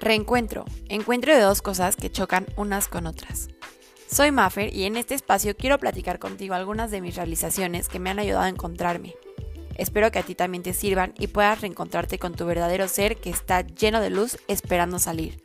Reencuentro. Encuentro de dos cosas que chocan unas con otras. Soy Maffer y en este espacio quiero platicar contigo algunas de mis realizaciones que me han ayudado a encontrarme. Espero que a ti también te sirvan y puedas reencontrarte con tu verdadero ser que está lleno de luz esperando salir.